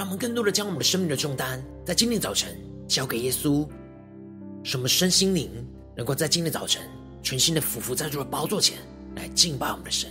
让我们更多的将我们的生命的重担，在今天早晨交给耶稣，什么身心灵能够在今天早晨全心的俯伏在主的宝座前来敬拜我们的神。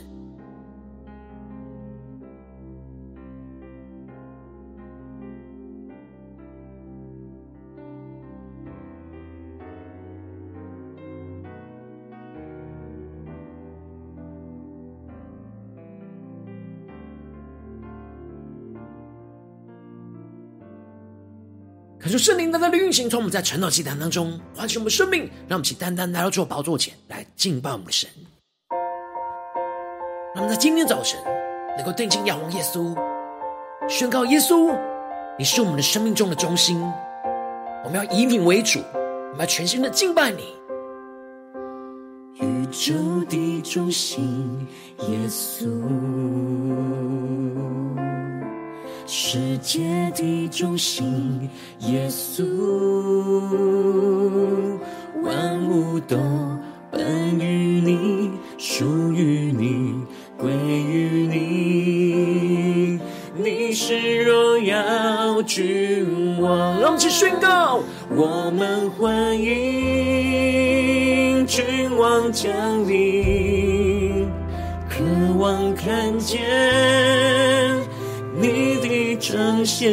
单的运行，从我们在晨祷祭坛当中唤醒我们生命，让我们起单单来到主宝座前来敬拜我们的神。让我们在今天早晨能够定睛仰望耶稣，宣告耶稣，你是我们的生命中的中心，我们要以你为主，我们要全心的敬拜你。宇宙的中心，耶稣。世界的中心，耶稣，万物都本于你，属于你，归于你。你是荣耀君王，让我们宣告，我们欢迎君王降临，渴望看见。你的彰显，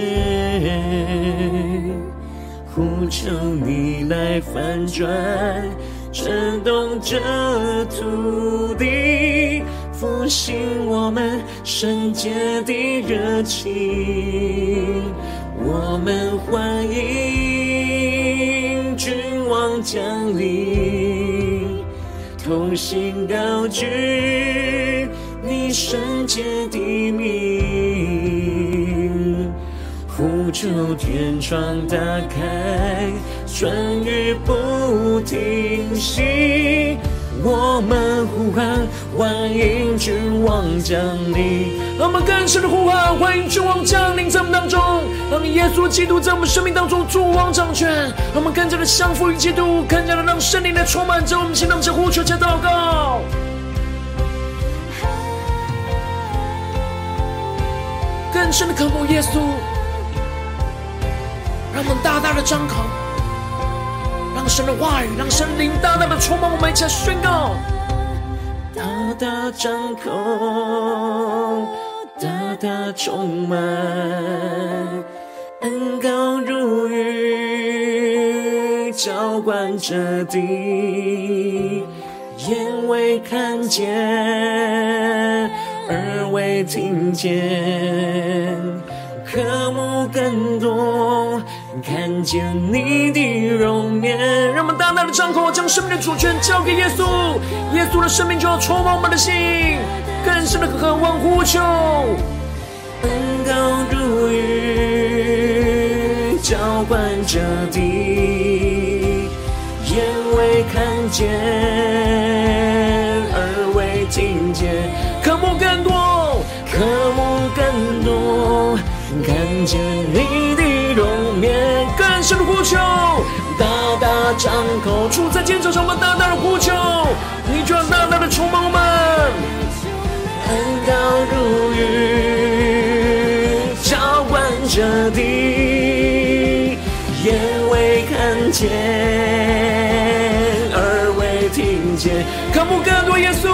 呼求你来翻转，震动这土地，复兴我们圣洁的热情。我们欢迎君王降临，同心高举你圣洁的名。天窗打开，春雨不停息。我们呼喊，欢迎君王降临。让我们更深的呼喊，欢迎君王降临在我们当中。让耶稣基督在我们生命当中作王掌权。让我们更加的降服于基督，更加的让圣灵来充满在我们心当中。呼求加祷告，更深的渴慕耶稣。让我们大大的张口，让神的话语，让神灵大大的充满我们，一起来宣告。大大张口，大大充满，恩膏如雨，浇灌着地，眼未看见，耳未听见，渴慕更多。看见你的容颜，让我们大大的张口，将生命的主权交给耶稣。耶稣的生命就要充满我们的心，更深的渴望呼求。恩膏如雨，浇灌着地，眼未看见，耳未听见，渴慕更多，渴慕更多，看见你颜，更深的呼求，大大张口，出在今天早上，我们大大的呼求，你就要大大的充满我们，恩膏如雨，浇灌着地，眼未看见。渴慕更多耶稣，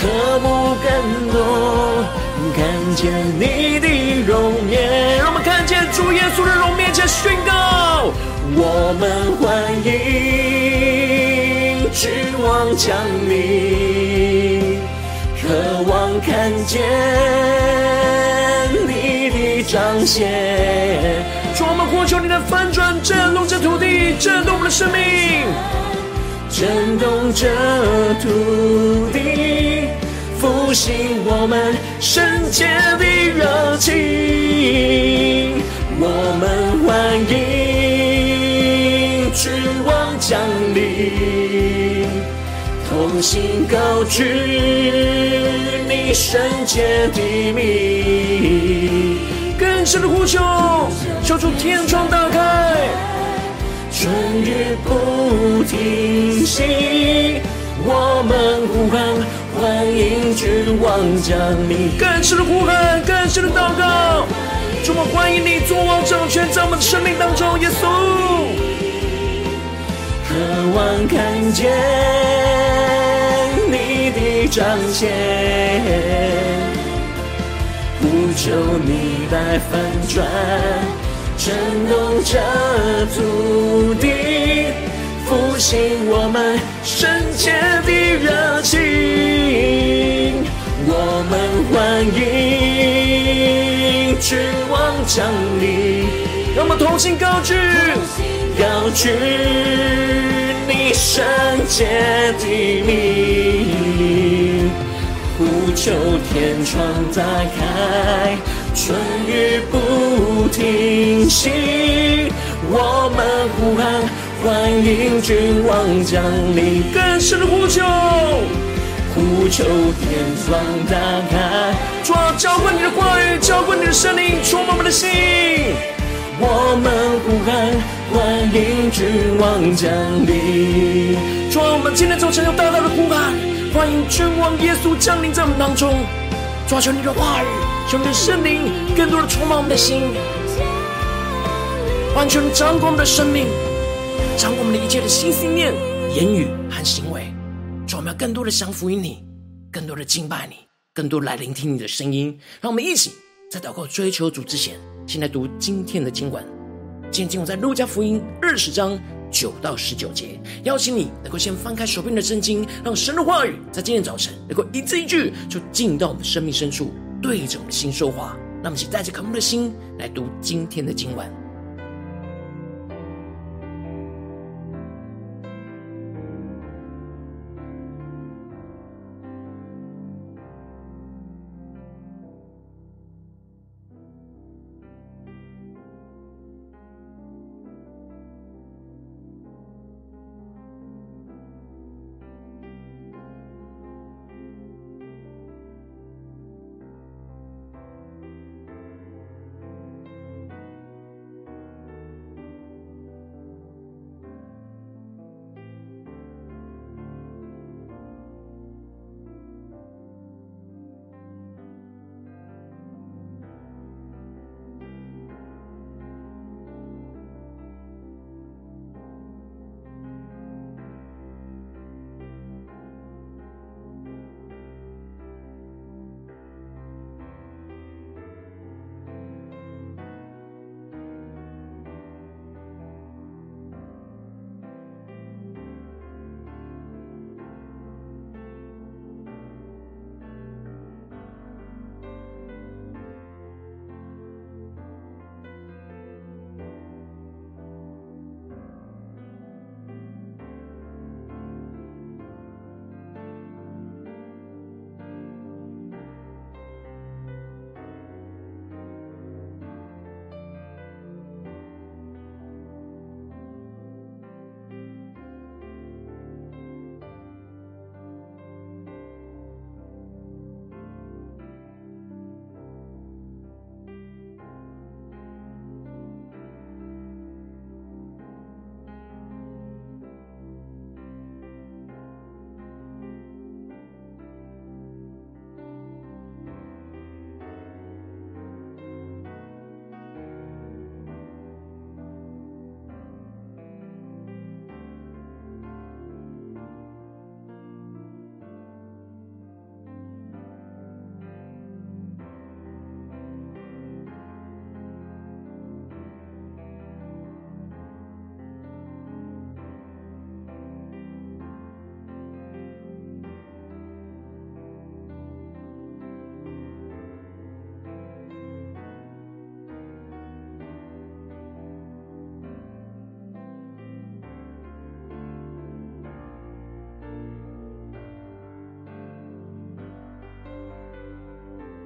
渴慕更多，看见你的容颜。主耶稣的容面前宣告：我们欢迎，指望降临，渴望看见你的彰显。主，我们呼求你的翻转，震动这土地，震动我们的生命。震动着土地，复兴我们圣洁的热情。我们欢迎君王降临，同心高举你圣洁的名，更深的呼求，求主天窗打开。春雨不停息，我们呼喊，欢迎君王降临。更深的呼喊，更深的祷告，主啊，欢迎你作王掌权在我们生命当中，耶稣。渴望看见你的彰显，呼求你来翻转。震动着土地，复兴我们圣洁的热情。我们欢迎君王降临，让我们同心高举，高举你圣洁的名，呼求天窗打开。春雨不停息，我们呼喊，欢迎君王降临。更深呼求，呼求天窗打开，主啊，浇灌你的话语，浇灌你的圣灵，充满我们的心。我们呼喊，欢迎君王降临。主啊，我们今天早晨要大大的呼喊，欢迎君王耶稣降临在我们当中。抓求你的话语，求你的圣灵更多的充满我们的心，完全掌管我们的生命，掌管我们的一切的心、心念、言语和行为。主，我们要更多的降服于你，更多的敬拜你，更多来聆听你的声音。让我们一起在祷告追求主之前，先来读今天的经文。今天经文在路加福音二十章。九到十九节，邀请你能够先翻开手边的圣经，让神的话语在今天早晨能够一字一句就进到我们生命深处，对着我们的心说话。那么，请带着渴慕的心来读今天的经文。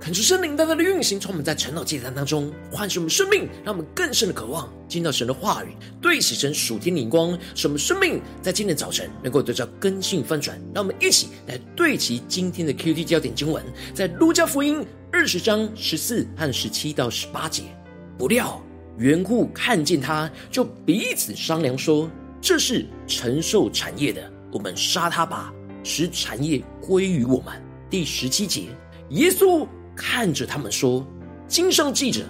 恳求圣灵大大的运行，从我们在晨祷祭坛当中唤醒我们生命，让我们更深的渴望听到神的话语，对齐神属天灵光，使我们生命在今天早晨能够得到更新翻转。让我们一起来对齐今天的 QT 焦点经文，在路加福音二十章十四和十七到十八节。不料缘故看见他，就彼此商量说：“这是承受产业的，我们杀他吧，使产业归于我们。”第十七节，耶稣。看着他们说：“经上记着，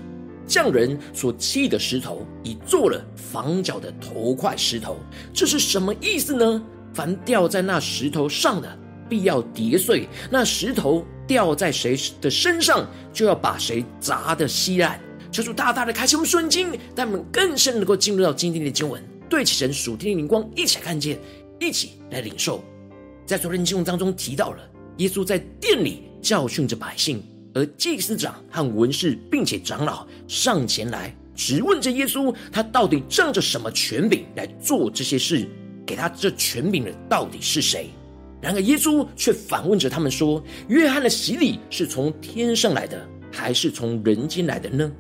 匠人所砌的石头，已做了房角的头块石头。这是什么意思呢？凡掉在那石头上的，必要跌碎；那石头掉在谁的身上，就要把谁砸得稀烂。”求主大大的开启我们顺经，让我们更深能够进入到今天的经文，对齐神属天的灵光，一起来看见，一起来领受。在昨天的经文当中提到了，耶稣在殿里教训着百姓。而祭司长和文士，并且长老上前来质问着耶稣，他到底仗着什么权柄来做这些事？给他这权柄的到底是谁？然而耶稣却反问着他们说：“约翰的洗礼是从天上来的，还是从人间来的呢？”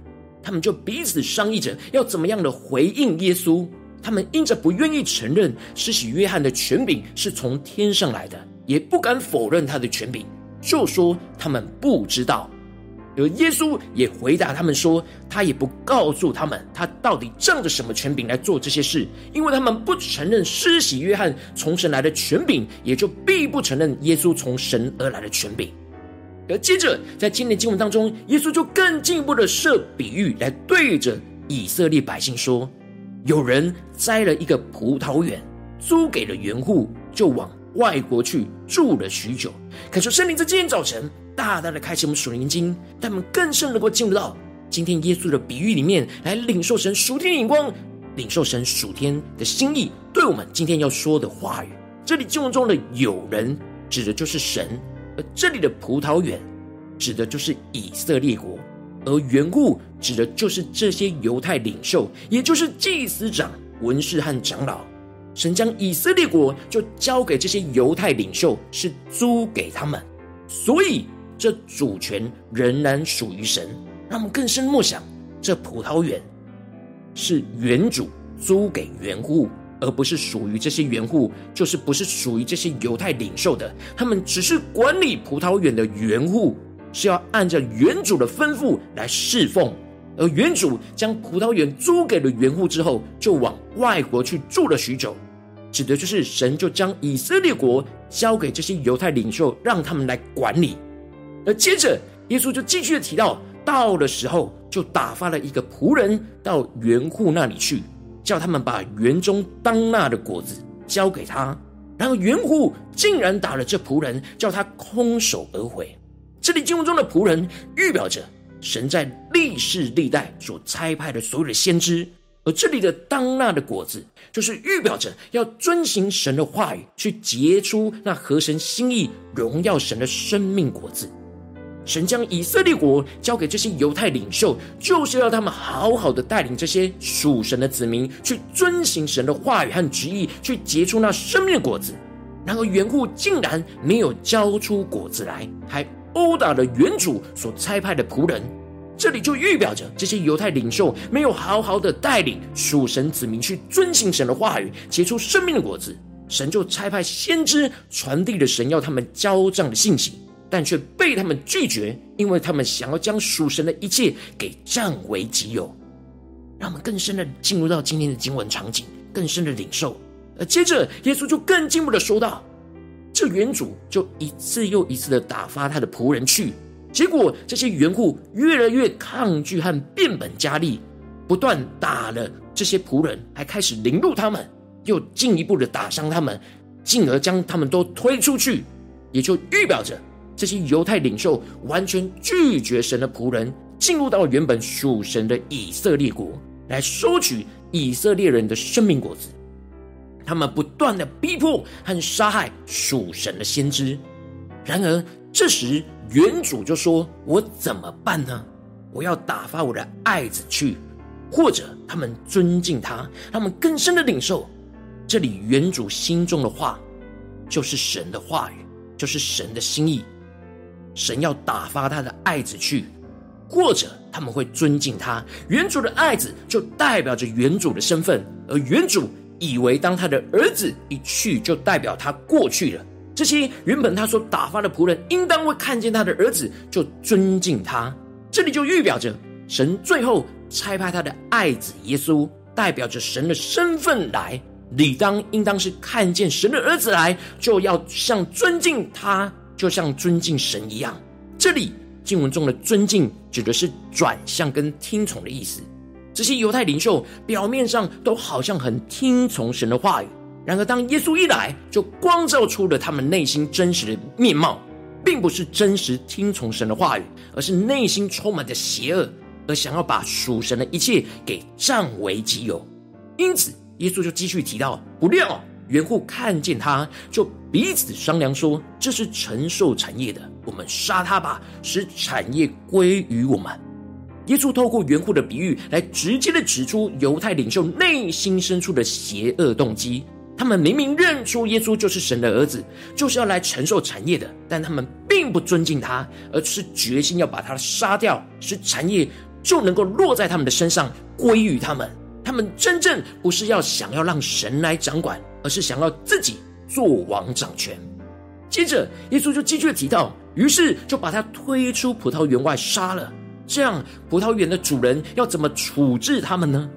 他们就彼此商议着要怎么样的回应耶稣。他们因着不愿意承认施洗约翰的权柄是从天上来的，也不敢否认他的权柄。就说他们不知道，而耶稣也回答他们说，他也不告诉他们他到底仗着什么权柄来做这些事，因为他们不承认施洗约翰从神来的权柄，也就必不承认耶稣从神而来的权柄。而接着在今天经文当中，耶稣就更进一步的设比喻来对着以色列百姓说：有人栽了一个葡萄园，租给了园户，就往。外国去住了许久，恳求圣灵在今天早晨大大的开启我们属灵经，让我们更深能够进入到今天耶稣的比喻里面来领受神属天的眼光，领受神属天的心意，对我们今天要说的话语。这里经文中的有人指的就是神，而这里的葡萄园指的就是以色列国，而原故指的就是这些犹太领袖，也就是祭司长、文士和长老。神将以色列国就交给这些犹太领袖，是租给他们，所以这主权仍然属于神。让我们更深默想，这葡萄园是原主租给原户，而不是属于这些原户，就是不是属于这些犹太领袖的。他们只是管理葡萄园的原户，是要按照原主的吩咐来侍奉。而园主将葡萄园租给了园户之后，就往外国去住了许久，指的就是神就将以色列国交给这些犹太领袖，让他们来管理。而接着，耶稣就继续的提到，到了时候就打发了一个仆人到园户那里去，叫他们把园中当纳的果子交给他。然后园户竟然打了这仆人，叫他空手而回。这里经文中的仆人预表着。神在历世历代所差派的所有的先知，而这里的当纳的果子，就是预表着要遵行神的话语，去结出那合神心意、荣耀神的生命果子。神将以色列国交给这些犹太领袖，就是要他们好好的带领这些属神的子民，去遵行神的话语和旨意，去结出那生命的果子。然而缘故竟然没有交出果子来，还。殴打了原主所差派的仆人，这里就预表着这些犹太领袖没有好好的带领属神子民去遵行神的话语，结出生命的果子。神就差派先知传递了神要他们交账的信息，但却被他们拒绝，因为他们想要将属神的一切给占为己有。让我们更深的进入到今天的经文场景，更深的领受。而接着，耶稣就更进一步的说道。这原主就一次又一次的打发他的仆人去，结果这些园户越来越抗拒和变本加厉，不断打了这些仆人，还开始凌辱他们，又进一步的打伤他们，进而将他们都推出去，也就预表着这些犹太领袖完全拒绝神的仆人，进入到原本属神的以色列国，来收取以色列人的生命果子。他们不断的逼迫和杀害属神的先知，然而这时原主就说：“我怎么办呢？我要打发我的爱子去，或者他们尊敬他，他们更深的领受这里原主心中的话，就是神的话语，就是神的心意。神要打发他的爱子去，或者他们会尊敬他。原主的爱子就代表着原主的身份，而原主以为当他的儿子一去，就代表他过去了。这些原本他所打发的仆人，应当会看见他的儿子就尊敬他。这里就预表着神最后差派他的爱子耶稣，代表着神的身份来，理当应当是看见神的儿子来，就要像尊敬他，就像尊敬神一样。这里经文中的尊敬，指的是转向跟听从的意思。这些犹太领袖表面上都好像很听从神的话语。然而，当耶稣一来，就光照出了他们内心真实的面貌，并不是真实听从神的话语，而是内心充满着邪恶，而想要把属神的一切给占为己有。因此，耶稣就继续提到：不料园户看见他，就彼此商量说：“这是承受产业的，我们杀他吧，使产业归于我们。”耶稣透过园户的比喻，来直接的指出犹太领袖内心深处的邪恶动机。他们明明认出耶稣就是神的儿子，就是要来承受产业的，但他们并不尊敬他，而是决心要把他杀掉，使产业就能够落在他们的身上，归于他们。他们真正不是要想要让神来掌管，而是想要自己做王掌权。接着，耶稣就继续提到，于是就把他推出葡萄园外杀了。这样，葡萄园的主人要怎么处置他们呢？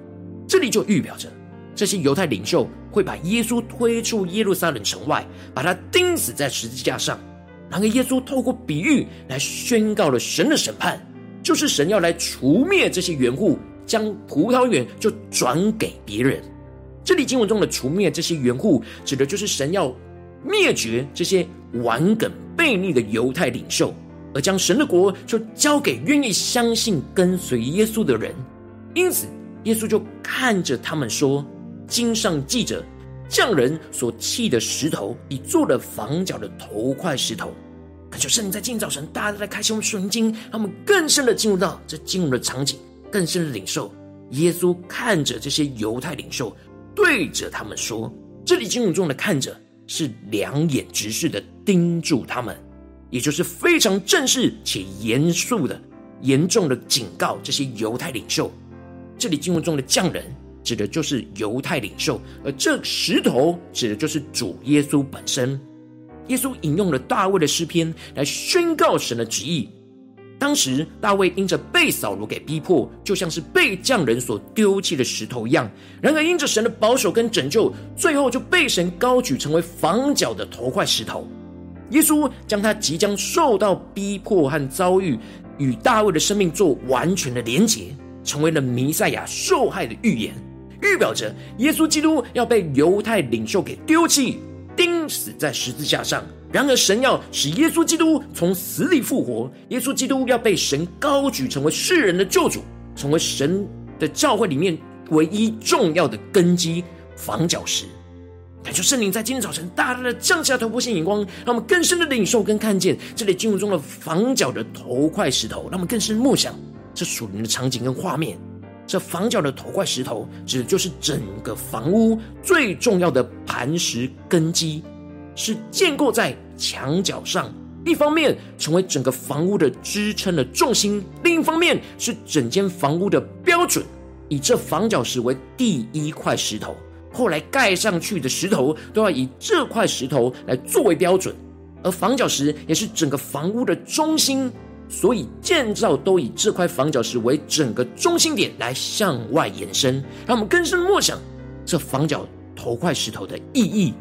这里就预表着。这些犹太领袖会把耶稣推出耶路撒冷城外，把他钉死在十字架上。然而，耶稣透过比喻来宣告了神的审判，就是神要来除灭这些园户，将葡萄园就转给别人。这里经文中的除灭这些园户，指的就是神要灭绝这些顽梗悖逆的犹太领袖，而将神的国就交给愿意相信跟随耶稣的人。因此，耶稣就看着他们说。经上记着，匠人所弃的石头，已做了房角的头块石头。感谢圣灵在今天早晨，大家在开启我们属灵经，让我们更深的进入到这进入的场景，更深的领受。耶稣看着这些犹太领袖，对着他们说：“这里经文中的看着，是两眼直视的盯住他们，也就是非常正式且严肃的、严重的警告这些犹太领袖。这里经文中的匠人。”指的就是犹太领袖，而这石头指的就是主耶稣本身。耶稣引用了大卫的诗篇来宣告神的旨意。当时大卫因着被扫罗给逼迫，就像是被匠人所丢弃的石头一样。然而因着神的保守跟拯救，最后就被神高举成为房角的头块石头。耶稣将他即将受到逼迫和遭遇，与大卫的生命做完全的连结，成为了弥赛亚受害的预言。预表着耶稣基督要被犹太领袖给丢弃、钉死在十字架上。然而，神要使耶稣基督从死里复活。耶稣基督要被神高举，成为世人的救主，成为神的教会里面唯一重要的根基房角石。感谢圣灵在今天早晨大大的降下突破性眼光，让我们更深的领受跟看见这里经文中的房角的头块石头，让我们更深默想这属灵的场景跟画面。这房角的头块石头，指的就是整个房屋最重要的磐石根基，是建构在墙角上。一方面成为整个房屋的支撑的重心，另一方面是整间房屋的标准。以这房角石为第一块石头，后来盖上去的石头都要以这块石头来作为标准，而房角石也是整个房屋的中心。所以建造都以这块房角石为整个中心点来向外延伸，让我们更深默想这房角头块石头的意义，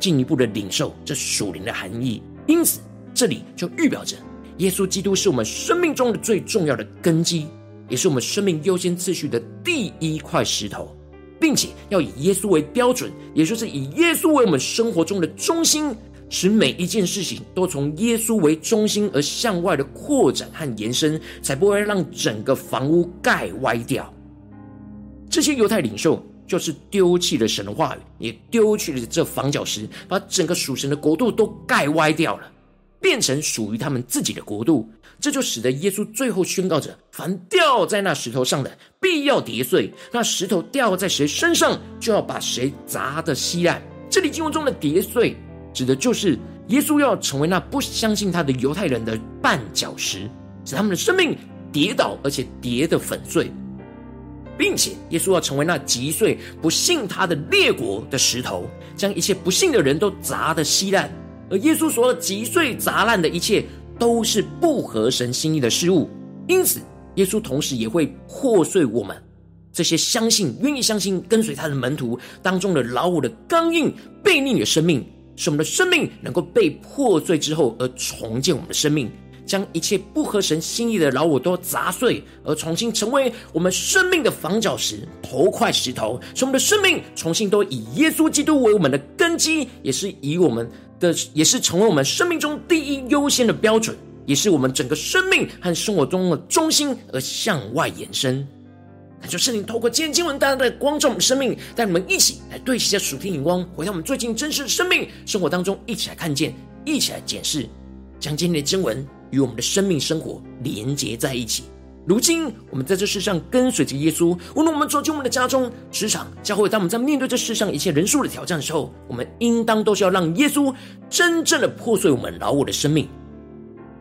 进一步的领受这属灵的含义。因此，这里就预表着耶稣基督是我们生命中的最重要的根基，也是我们生命优先次序的第一块石头，并且要以耶稣为标准，也就是以耶稣为我们生活中的中心。使每一件事情都从耶稣为中心而向外的扩展和延伸，才不会让整个房屋盖歪掉。这些犹太领袖就是丢弃了神的话语，也丢弃了这房角石，把整个属神的国度都盖歪掉了，变成属于他们自己的国度。这就使得耶稣最后宣告着：凡掉在那石头上的，必要跌碎；那石头掉在谁身上，就要把谁砸得稀烂。这里经文中的跌碎。指的就是耶稣要成为那不相信他的犹太人的绊脚石，使他们的生命跌倒，而且跌得粉碎，并且耶稣要成为那击碎不信他的列国的石头，将一切不信的人都砸得稀烂。而耶稣所击碎砸烂的一切，都是不合神心意的事物。因此，耶稣同时也会破碎我们这些相信、愿意相信、跟随他的门徒当中的老我的刚硬、悖逆的生命。使我们的生命能够被破碎之后，而重建我们的生命，将一切不合神心意的老我都砸碎，而重新成为我们生命的房角石、头块石头。使我们的生命重新都以耶稣基督为我们的根基，也是以我们的，也是成为我们生命中第一优先的标准，也是我们整个生命和生活中的中心，而向外延伸。那就圣灵透过今天经文带来的光照我们生命，带你们一起来对齐下属天眼光，回到我们最近真实生命生活当中，一起来看见，一起来检视，将今天的经文与我们的生命生活连接在一起。如今我们在这世上跟随着耶稣，无论我们走进我们的家中、职场、教会，当我们在面对这世上一切人数的挑战的时候，我们应当都是要让耶稣真正的破碎我们老我的生命，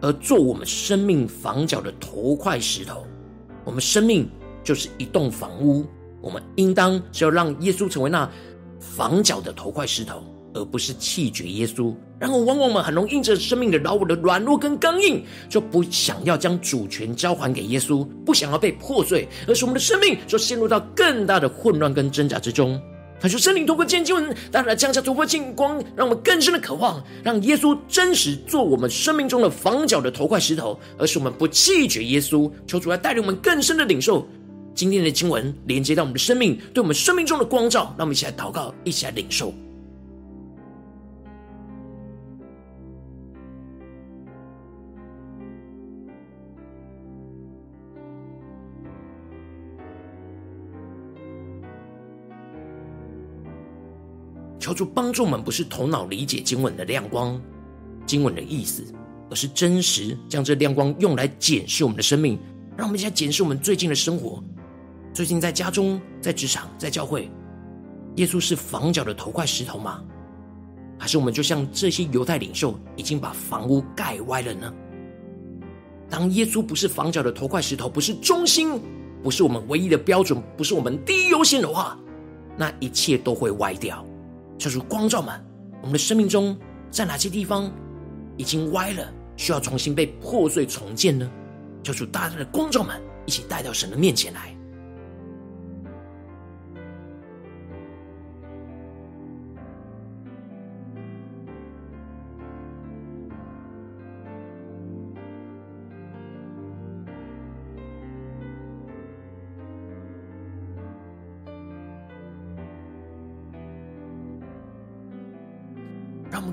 而做我们生命房角的头块石头。我们生命。就是一栋房屋，我们应当是要让耶稣成为那房角的头块石头，而不是弃绝耶稣。然后，往往我们很容易因着生命的老我的软弱跟刚硬，就不想要将主权交还给耶稣，不想要被破碎，而使我们的生命就陷入到更大的混乱跟挣扎之中。他说：“圣灵透过今天经文，带来降下突破性光，让我们更深的渴望，让耶稣真实做我们生命中的房角的头块石头，而是我们不弃绝耶稣。求主来带领我们更深的领受。”今天的经文连接到我们的生命，对我们生命中的光照，让我们一起来祷告，一起来领受。求主帮助我们，不是头脑理解经文的亮光、经文的意思，而是真实将这亮光用来检视我们的生命，让我们一起来检视我们最近的生活。最近在家中、在职场、在教会，耶稣是房角的头块石头吗？还是我们就像这些犹太领袖，已经把房屋盖歪了呢？当耶稣不是房角的头块石头，不是中心，不是我们唯一的标准，不是我们第一优先的话，那一切都会歪掉。求主光照们，我们的生命中在哪些地方已经歪了，需要重新被破碎重建呢？求主大大的光照们，一起带到神的面前来。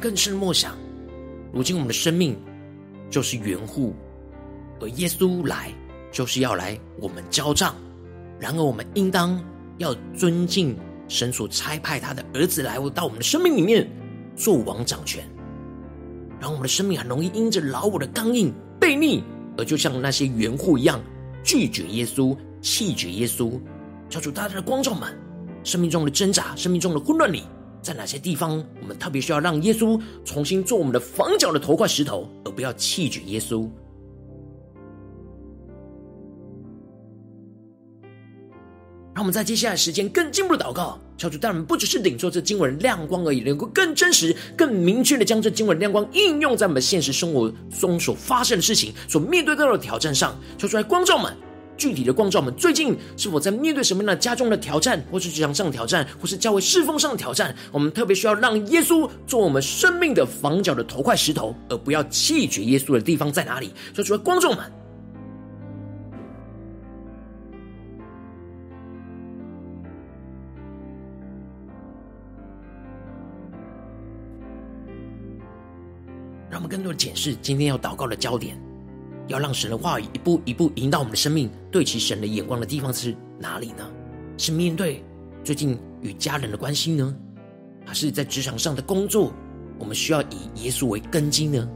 更深默想，如今我们的生命就是园户，而耶稣来就是要来我们交账。然而，我们应当要尊敬神所差派他的儿子来到我们的生命里面做王掌权。然后，我们的生命很容易因着老我的刚硬悖逆，而就像那些园户一样拒绝耶稣、弃绝耶稣。求主大大的光照们，生命中的挣扎、生命中的混乱里。在哪些地方，我们特别需要让耶稣重新做我们的房角的头块石头，而不要弃绝耶稣？让我们在接下来时间更进一步的祷告，求主带我们不只是领受这经文亮光而已，能够更真实、更明确的将这经文亮光应用在我们现实生活中所发生的事情、所面对到的挑战上，求主来光照我们。具体的光照，我们最近是否在面对什么样的家中的挑战，或是职场上的挑战，或是教会侍奉上的挑战？我们特别需要让耶稣做我们生命的房角的头块石头，而不要弃绝耶稣的地方在哪里？所以，除了观众们，让我们更多的检视今天要祷告的焦点。要让神的话语一步一步引导我们的生命，对齐神的眼光的地方是哪里呢？是面对最近与家人的关系呢？还是在职场上的工作，我们需要以耶稣为根基呢？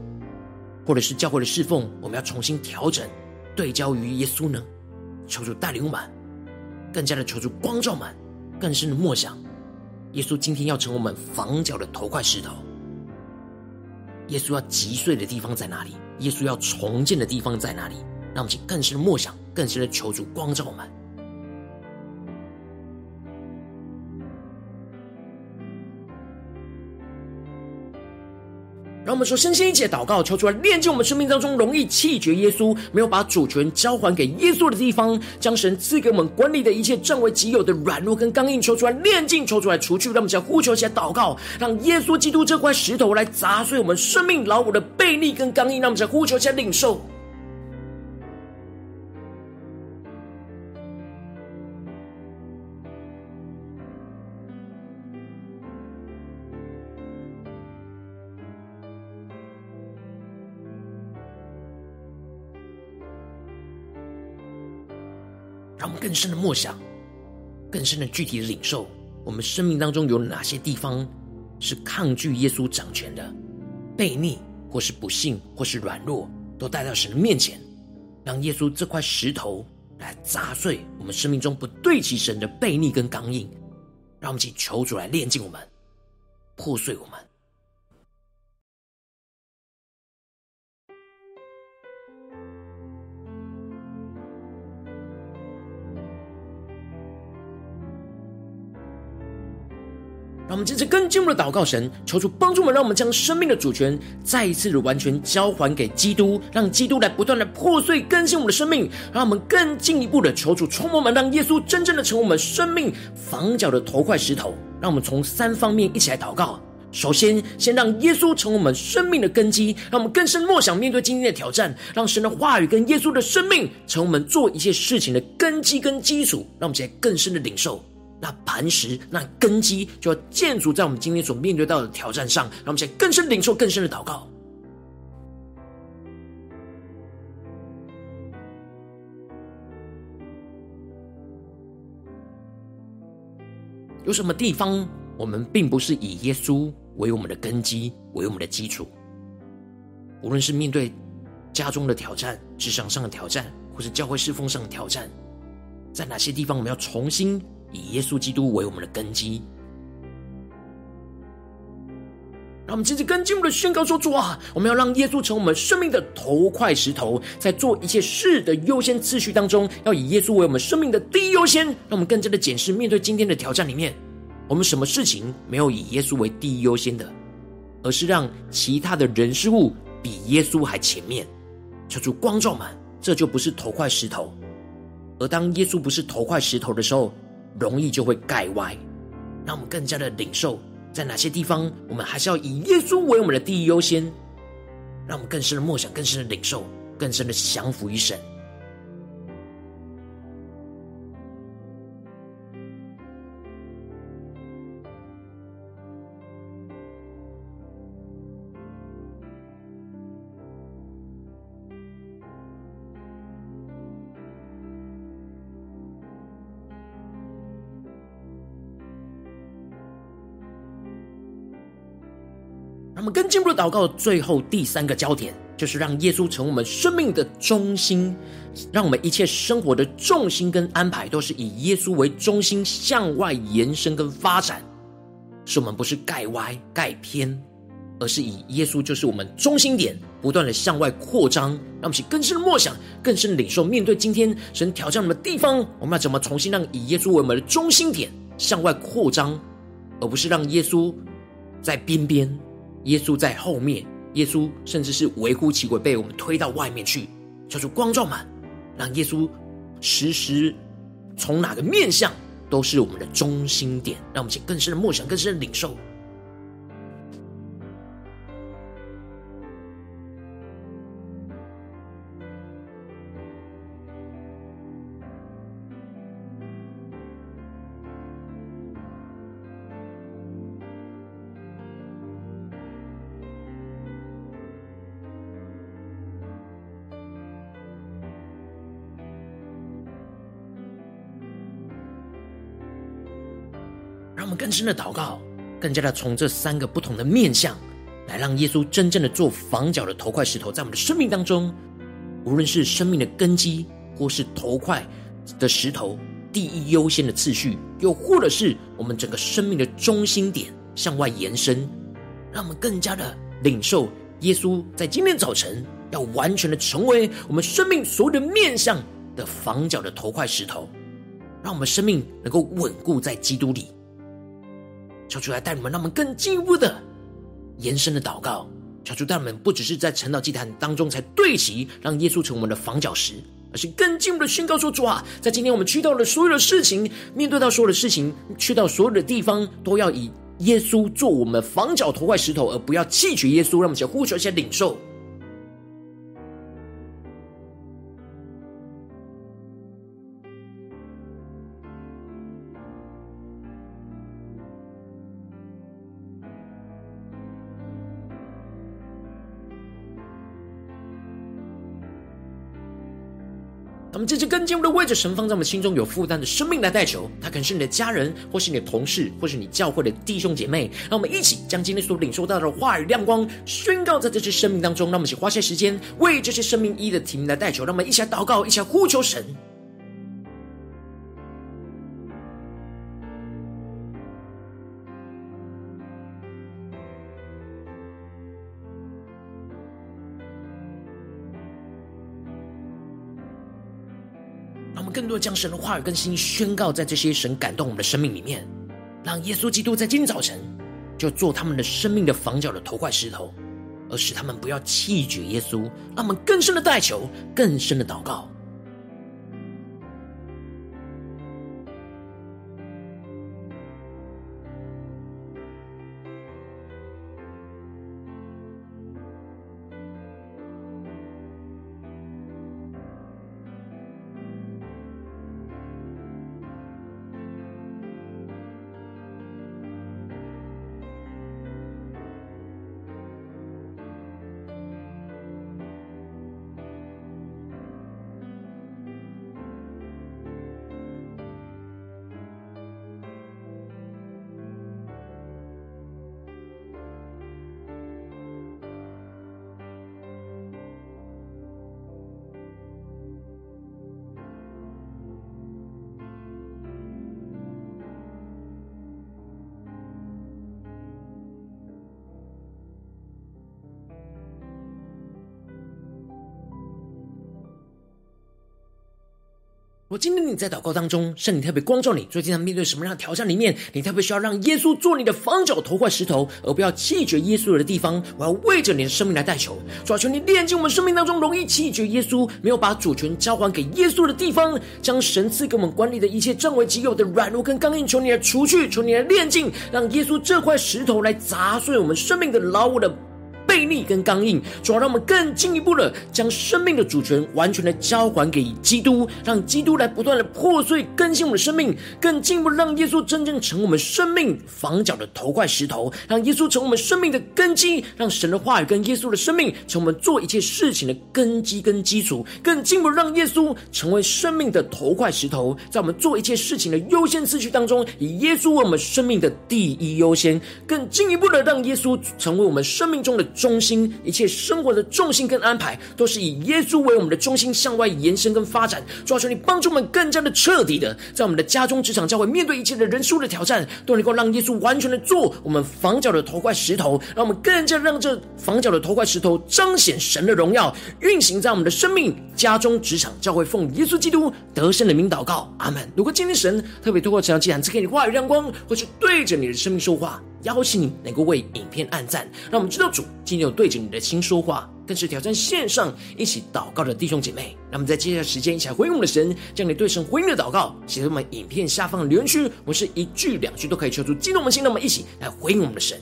或者是教会的侍奉，我们要重新调整，对焦于耶稣呢？求主带领我们，更加的求主光照们，更深的默想，耶稣今天要成我们房角的头块石头。耶稣要击碎的地方在哪里？耶稣要重建的地方在哪里？让我们请更深的默想，更深的求主光照我们。让我们说，深深一起祷告，求出来炼净我们生命当中容易弃绝耶稣、没有把主权交还给耶稣的地方，将神赐给我们管理的一切占为己有的软弱跟刚硬，求出来炼净，求出来除去。让我们想呼求起来祷告，让耶稣基督这块石头来砸碎我们生命老我的背逆跟刚硬。让我们想呼求起来领受。让我们更深的默想，更深的具体的领受，我们生命当中有哪些地方是抗拒耶稣掌权的，悖逆，或是不信，或是软弱，都带到神的面前，让耶稣这块石头来砸碎我们生命中不对齐神的悖逆跟刚硬，让我们请求主来炼净我们，破碎我们。让我们接着更进一步的祷告神，求主帮助我们，让我们将生命的主权再一次的完全交还给基督，让基督来不断的破碎更新我们的生命。让我们更进一步的求主充满我们，让耶稣真正的成为我们生命房角的头块石头。让我们从三方面一起来祷告。首先，先让耶稣成为我们生命的根基，让我们更深默想面对今天的挑战，让神的话语跟耶稣的生命成为我们做一切事情的根基跟基础。让我们起来更深的领受。那磐石，那根基，就要建筑在我们今天所面对到的挑战上。让我们先更深领受，更深的祷告。有什么地方，我们并不是以耶稣为我们的根基，为我们的基础？无论是面对家中的挑战、职场上的挑战，或是教会侍奉上的挑战，在哪些地方，我们要重新？以耶稣基督为我们的根基，让我们接着跟进一步的宣告说：“主啊，我们要让耶稣成为我们生命的头块石头，在做一切事的优先次序当中，要以耶稣为我们生命的第一优先。让我们更加的检视，面对今天的挑战里面，我们什么事情没有以耶稣为第一优先的，而是让其他的人事物比耶稣还前面。求主光照们，这就不是头块石头。而当耶稣不是头块石头的时候。”容易就会盖歪，让我们更加的领受，在哪些地方我们还是要以耶稣为我们的第一优先，让我们更深的默想，更深的领受，更深的降服于神。我们更进一步的祷告，最后第三个焦点就是让耶稣成为我们生命的中心，让我们一切生活的重心跟安排都是以耶稣为中心向外延伸跟发展，使我们不是盖歪盖偏，而是以耶稣就是我们中心点，不断的向外扩张。让我们去更深的默想，更深的领受，面对今天神挑战我们的地方，我们要怎么重新让以耶稣为我们的中心点向外扩张，而不是让耶稣在边边。耶稣在后面，耶稣甚至是微乎其微，被我们推到外面去，叫做光照满，让耶稣时时从哪个面向都是我们的中心点，让我们请更深的梦想，更深的领受。更深的祷告，更加的从这三个不同的面向，来让耶稣真正的做房角的头块石头，在我们的生命当中，无论是生命的根基，或是头块的石头第一优先的次序，又或者是我们整个生命的中心点向外延伸，让我们更加的领受耶稣在今天早晨要完全的成为我们生命所有的面向的房角的头块石头，让我们生命能够稳固在基督里。求主来带你们，让我们更进一步的延伸的祷告。求主带你们，不只是在成祷祭坛当中才对齐，让耶稣成为我们的房角石。而是更进一步的宣告说：“主啊，在今天我们去到的所有的事情，面对到所有的事情，去到所有的地方，都要以耶稣做我们房角头块石头，而不要弃绝耶稣。让我们先呼求一些领受。”们这些更进一步的为着神放在我们心中有负担的生命来代求，他可能是你的家人，或是你的同事，或是你教会的弟兄姐妹。让我们一起将今天所领受到的话语亮光宣告在这些生命当中。让我们一起花些时间为这些生命一的提名来代求。让我们一起祷告，一起呼求神。更多将神的话语跟信息宣告在这些神感动我们的生命里面，让耶稣基督在今天早晨就做他们的生命的房角的头块石头，而使他们不要弃绝耶稣，让我们更深的代求，更深的祷告。我今天你在祷告当中，圣灵特别光照你，最近在面对什么样的挑战里面，你特别需要让耶稣做你的房角头块石头，而不要弃绝耶稣的地方。我要为着你的生命来代求，主啊，求你炼净我们生命当中容易弃绝耶稣、没有把主权交还给耶稣的地方，将神赐给我们管理的一切占为己有的软弱跟刚硬，求你来除去，求你来炼净，让耶稣这块石头来砸碎我们生命的老我的。背逆跟刚硬，主要让我们更进一步的将生命的主权完全的交还给基督，让基督来不断的破碎更新我们的生命，更进一步让耶稣真正成我们生命房角的头块石头，让耶稣成我们生命的根基，让神的话语跟耶稣的生命成我们做一切事情的根基跟基础，更进一步让耶稣成为生命的头块石头，在我们做一切事情的优先次序当中，以耶稣为我们生命的第一优先，更进一步的让耶稣成为我们生命中的。中心，一切生活的重心跟安排，都是以耶稣为我们的中心，向外延伸跟发展。主啊，求你帮助我们更加的彻底的，在我们的家中、职场、教会，面对一切的人数的挑战，都能够让耶稣完全的做我们房角的头块石头，让我们更加让这房角的头块石头彰显神的荣耀，运行在我们的生命、家中、职场、教会，奉耶稣基督得胜的名祷告，阿门。如果今天神特别透过这场祭坛赐给你话语亮光，或是对着你的生命说话。邀请你能够为影片按赞，让我们知道主今天有对着你的心说话，更是挑战线上一起祷告的弟兄姐妹。让我们在接下来时间一起来回应我们的神，将你对神回应的祷告写在我们影片下方的留言区，我是一句两句都可以求出激动我们心，那么一起来回应我们的神。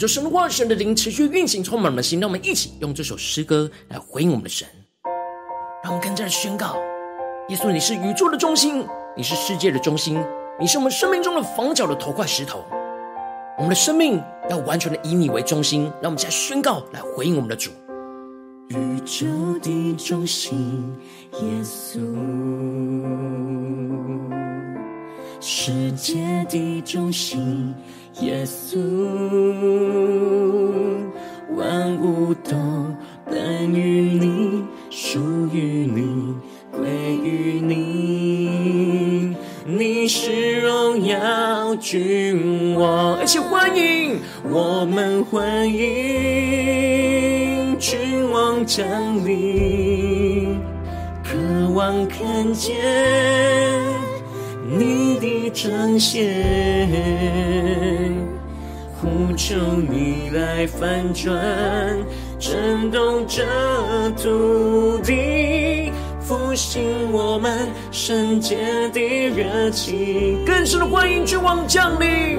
就神的话语，神的灵持续运行，充满我们的心。让我们一起用这首诗歌来回应我们的神，让我们更加的宣告：耶稣，你是宇宙的中心，你是世界的中心，你是我们生命中的房角的头块石头。我们的生命要完全的以你为中心。让我们再宣告，来回应我们的主。宇宙的中心，耶稣，世界的中心，耶稣，万物都本于你，属于你，归于你，你是荣耀君王，而且欢迎，我们欢迎。君王降临，渴望看见你的彰显，呼求你来翻转，震动这土地，复兴我们圣洁的热情。更深的欢迎君王降临，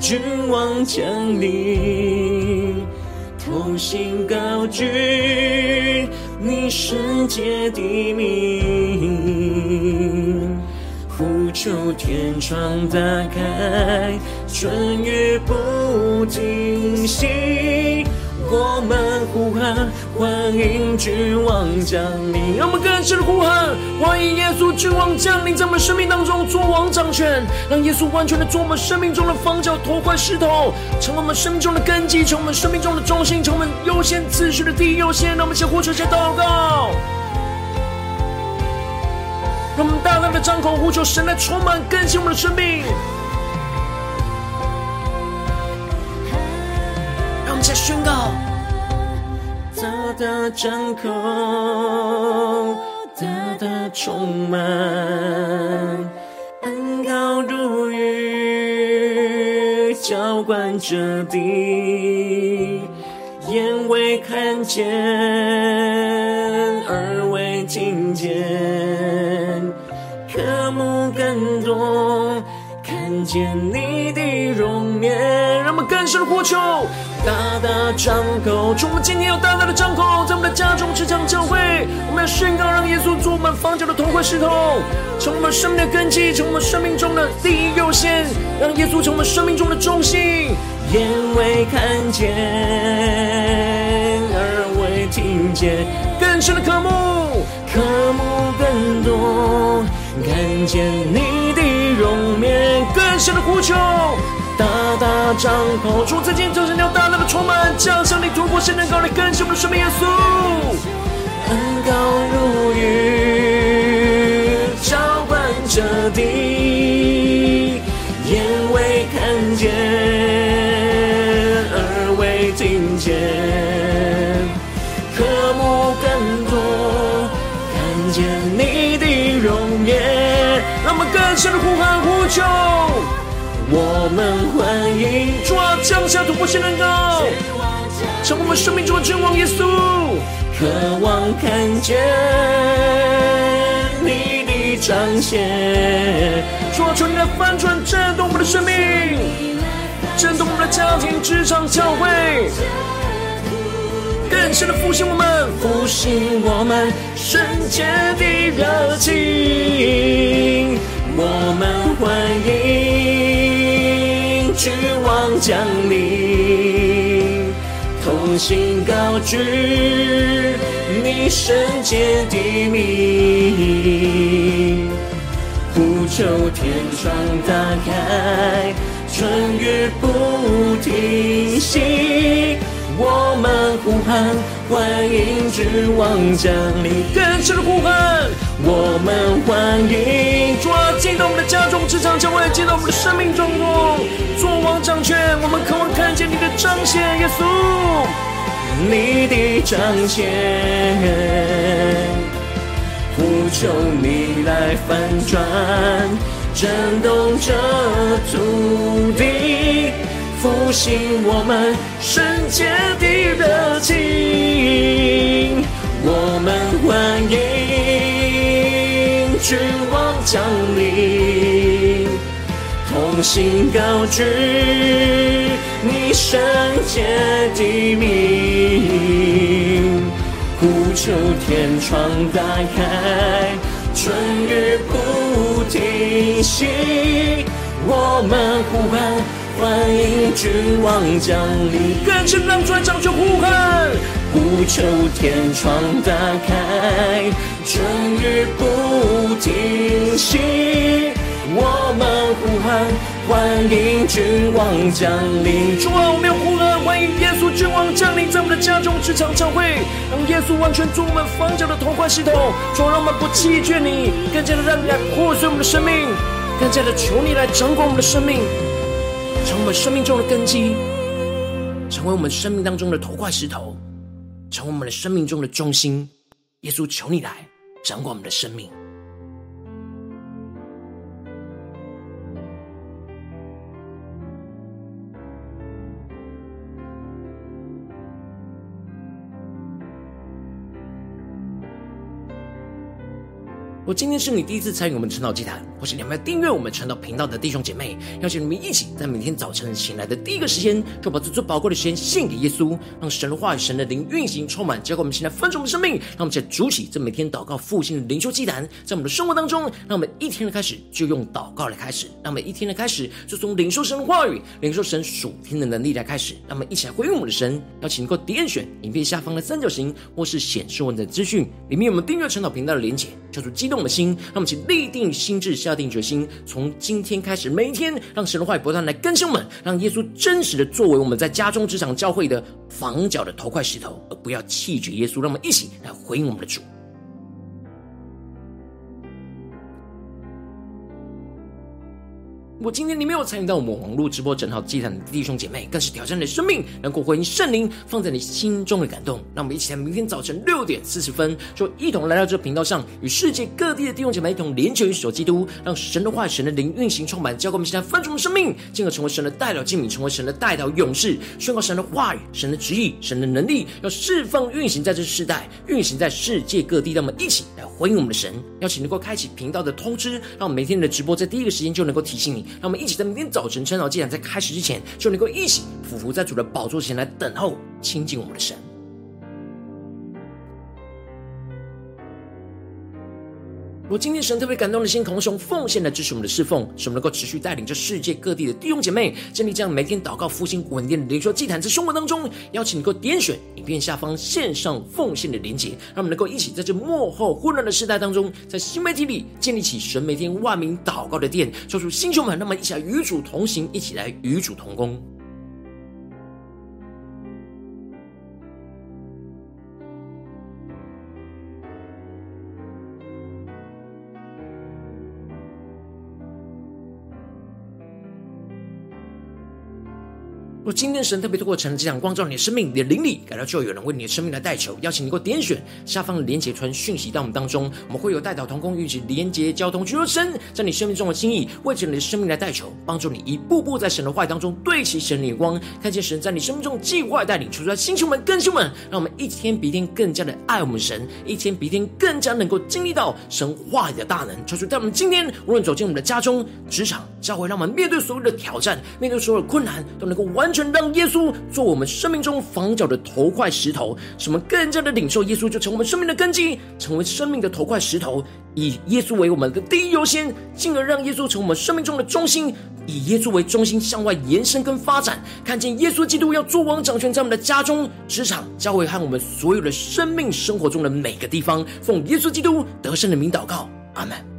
君王降临。同心高举你圣洁的名，求天窗打开，春雨不停息。我们呼喊，欢迎君王降临。让我们更深的呼喊，欢迎耶稣君王降临，在我们生命当中作王掌权，让耶稣完全的做我们生命中的方角头块石头，成为我们生命中的根基，成为我们生命中的中心，成为我们优先次序的第一优先。让我们先呼求，先祷告，让我们大大的张口呼求，神来充满更新我们的生命。在宣告，大大张口，大大充满，恩膏如雨，浇灌着地，眼未看见，耳未听见，渴慕更多，看见你的容颜，让我们更深的呼求。大大张口，主，我们今天要大大的张口，在我们的家中、职场、教会，我们要宣告，让耶稣做我们房角的头块石头，成为我们生命的根基，成为我们生命中的第一优先，让耶稣成为我们生命中的中心。眼未看见，耳未听见，更深的渴慕，渴慕更多，看见你的容颜，更深的呼求。大大张口，主，在今天早晨要大大的充满，将向你突破，圣灵高来更新我们的生命，耶稣，恩膏如雨，浇灌着地，眼未看见，让我们更深的呼喊呼求。我们欢迎主啊，降下突破性能高，成为我们生命中的君王耶稣，渴望看见你的彰显。主啊，求你来翻转震动我们的生命，震动我们的家庭、职场、教会，更深的复兴我们，复兴我们圣洁的热情。我们欢迎。君王降临，同心高举你圣洁的名，呼求天窗打开，春雨不停息。我们呼喊，欢迎君王降临，更深的呼喊。我们欢迎主啊，进到我们的家中、职场、教会，进到我们的生命中中，作王掌权。我们渴望看见你的彰显，耶稣，你的彰显，呼求你来翻转，震动这土地。复兴我们圣洁的热情，我们欢迎君王降临，同心高举你圣洁的名，呼求天窗打开，春雨不停息，我们呼喊。欢迎君王降临。更深让主来掌权呼喊，呼求天窗打开，春雨不停息。我们呼喊，欢迎君王降临。主啊，我们要呼喊，欢迎耶稣君王降临在我们的家中、职场、教会，让耶稣完全做我们房角的头块石头。主啊，让我们不弃绝你，更加的让你来破碎我们的生命，更加的求你来掌管我们的生命，成为我们生命中的根基，成为我们生命当中的头块石头，成为我们的生命中的中心。耶稣，求你来掌管我们的生命。我今天是你第一次参与我们晨祷祭坛，或是你们要订阅我们晨祷频道的弟兄姐妹，邀请你们一起在每天早晨醒来的第一个时间，就把这最宝贵的时间献给耶稣，让神的话语、神的灵运行充满，结果我们现在分盛我们的生命，让我们在主起这每天祷告复兴的灵修祭坛，在我们的生活当中，让我们一天的开始就用祷告来开始，让我们一天的开始就从领受神的话语、领受神属天的能力来开始，让我们一起来回应我们的神。邀请你能够点选影片下方的三角形，或是显示文的资讯里面有我们订阅晨祷频道的连结。叫做激动的心，让我们请立定心智，下定决心，从今天开始，每一天让神的话语不断来更新我们，让耶稣真实的作为我们在家中、职场、教会的房角的头块石头，而不要弃绝耶稣。让我们一起来回应我们的主。如果今天你没有参与到我们网络直播整套祭坛的弟兄姐妹，更是挑战你的生命，能够回应圣灵放在你心中的感动。让我们一起在明天早晨六点四十分，就一同来到这个频道上，与世界各地的弟兄姐妹一同连结于所基督，让神的话、神的灵运行充满，教灌我们现在分盛的生命，进而成为神的代表器皿，成为神的代表勇士，宣告神的话语、神的旨意、神的能力，要释放运行在这世代，运行在世界各地。让我们一起来回应我们的神，邀请能够开启频道的通知，让我们每天的直播在第一个时间就能够提醒你。让我们一起在明天早晨晨祷祭坛在开始之前，就能够一起匍伏在主的宝座前来等候亲近我们的神。我今天神特别感动的心，同时用奉献来支持我们的侍奉，使我们能够持续带领着世界各地的弟兄姐妹建立这样每天祷告复兴稳定的灵修祭坛，在生活当中，邀请你能够点选影片下方线上奉献的连结，让我们能够一起在这幕后混乱的时代当中，在新媒体里建立起神每天万名祷告的殿，说出星球们，那么一起来与主同行，一起来与主同工。若今天神特别透过晨这样光照你的生命，你的灵里感到就有人为你的生命来代求，邀请你给我点选下方的连结传讯息到我们当中，我们会有代祷同工预期连结交通，求神在你生命中的心意，为着你的生命来代求，帮助你一步步在神的话语当中对齐神的眼光，看见神在你生命中计划带领，求出来星球们、更新们，让我们一天比一天更加的爱我们神，一天比一天更加能够经历到神话语的大能，求主在我们今天无论走进我们的家中、职场、教会，让我们面对所有的挑战，面对所有的困难，都能够完。让耶稣做我们生命中房角的头块石头，使我们更加的领受耶稣，就成我们生命的根基，成为生命的头块石头，以耶稣为我们的第一优先，进而让耶稣成我们生命中的中心，以耶稣为中心向外延伸跟发展，看见耶稣基督要做王掌权在我们的家中、职场、教会和我们所有的生命生活中的每个地方，奉耶稣基督得胜的名祷告，阿门。